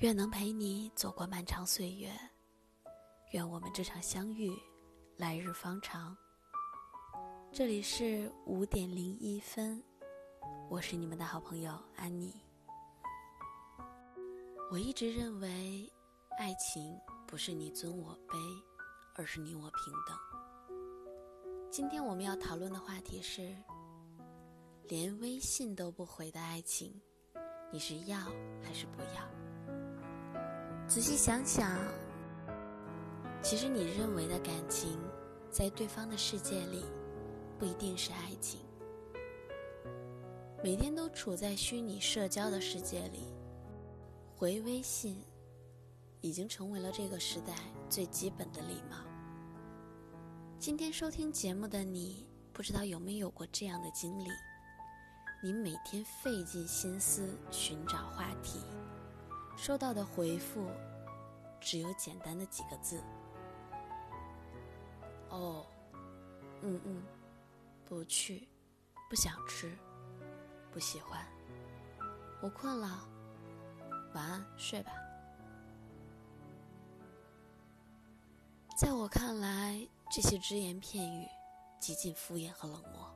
愿能陪你走过漫长岁月，愿我们这场相遇来日方长。这里是五点零一分，我是你们的好朋友安妮。我一直认为，爱情不是你尊我卑，而是你我平等。今天我们要讨论的话题是：连微信都不回的爱情，你是要还是不要？仔细想想，其实你认为的感情，在对方的世界里，不一定是爱情。每天都处在虚拟社交的世界里，回微信，已经成为了这个时代最基本的礼貌。今天收听节目的你，不知道有没有过这样的经历？你每天费尽心思寻找。收到的回复只有简单的几个字：“哦，嗯嗯，不去，不想吃，不喜欢，我困了，晚安，睡吧。”在我看来，这些只言片语极尽敷衍和冷漠。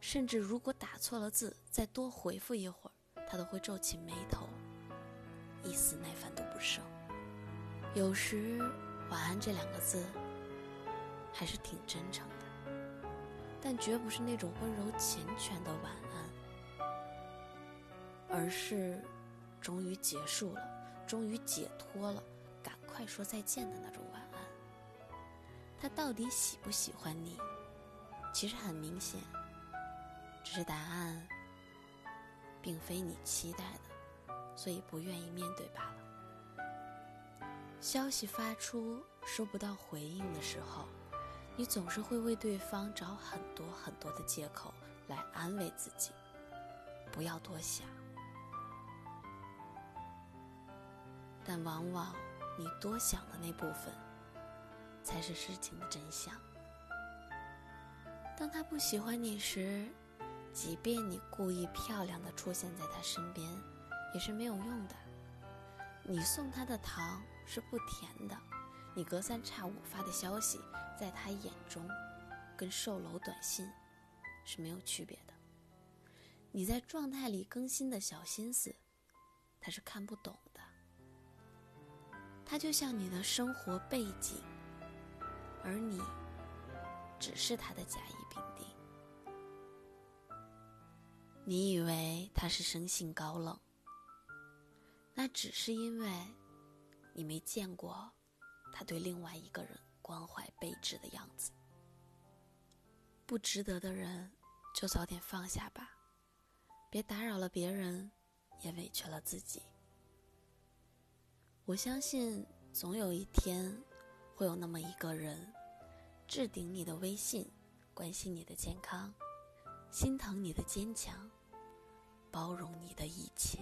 甚至如果打错了字，再多回复一会儿，他都会皱起眉头。一丝耐烦都不剩。有时“晚安”这两个字还是挺真诚的，但绝不是那种温柔缱绻的晚安，而是终于结束了、终于解脱了、赶快说再见的那种晚安。他到底喜不喜欢你？其实很明显，只是答案并非你期待的。所以不愿意面对罢了。消息发出收不到回应的时候，你总是会为对方找很多很多的借口来安慰自己，不要多想。但往往你多想的那部分，才是事情的真相。当他不喜欢你时，即便你故意漂亮的出现在他身边。也是没有用的。你送他的糖是不甜的，你隔三差五发的消息，在他眼中，跟售楼短信是没有区别的。你在状态里更新的小心思，他是看不懂的。他就像你的生活背景，而你只是他的甲乙丙丁。你以为他是生性高冷。那只是因为，你没见过他对另外一个人关怀备至的样子。不值得的人，就早点放下吧，别打扰了别人，也委屈了自己。我相信，总有一天，会有那么一个人，置顶你的微信，关心你的健康，心疼你的坚强，包容你的一切。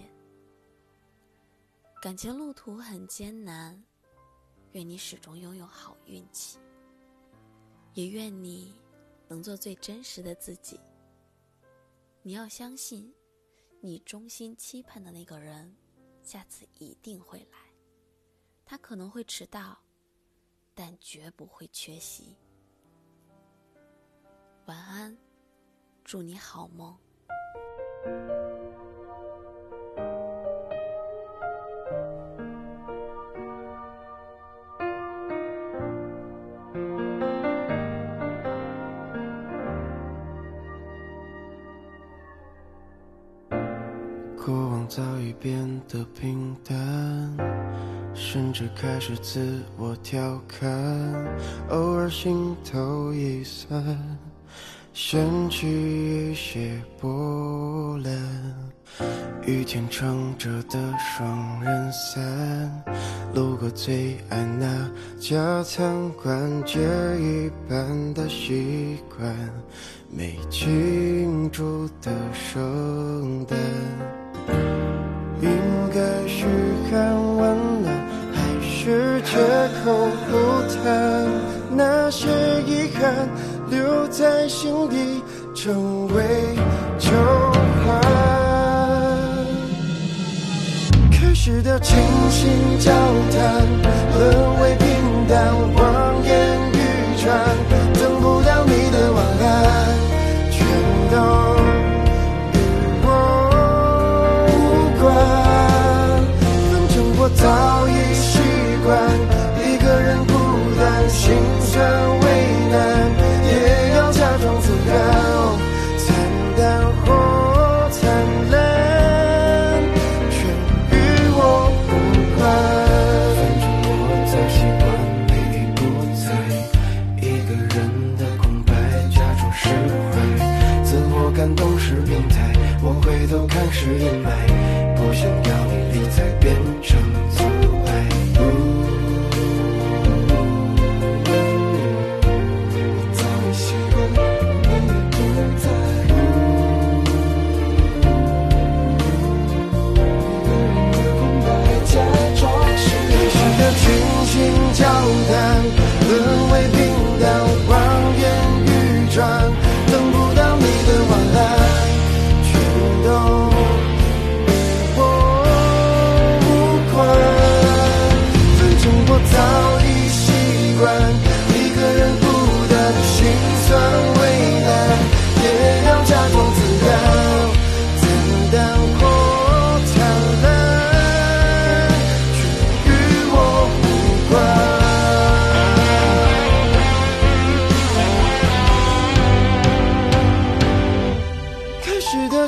感情路途很艰难，愿你始终拥有好运气。也愿你能做最真实的自己。你要相信，你衷心期盼的那个人，下次一定会来。他可能会迟到，但绝不会缺席。晚安，祝你好梦。过往早已变得平淡，甚至开始自我调侃，偶尔心头一酸，掀起一些波澜。雨天撑着的双人伞，路过最爱那家餐馆，戒一般的习惯，没庆祝的圣诞。敢温暖，还是绝口不谈？那些遗憾留在心底，成为旧患。开始的倾心交谈，沦为平淡。看都是病态，我回头看是阴霾，不想要你理睬，变成阻碍。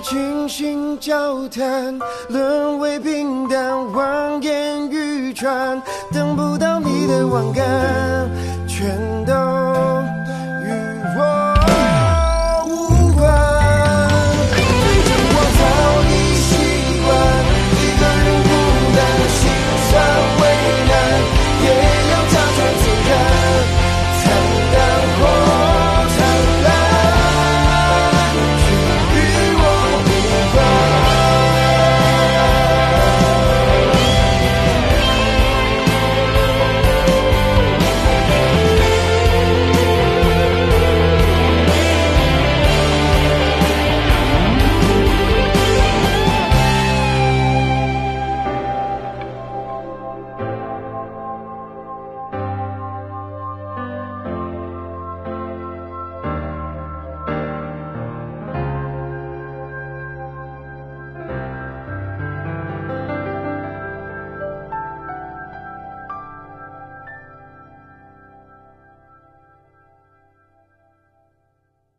倾心交谈沦为平淡望眼欲穿等不到你的晚安全都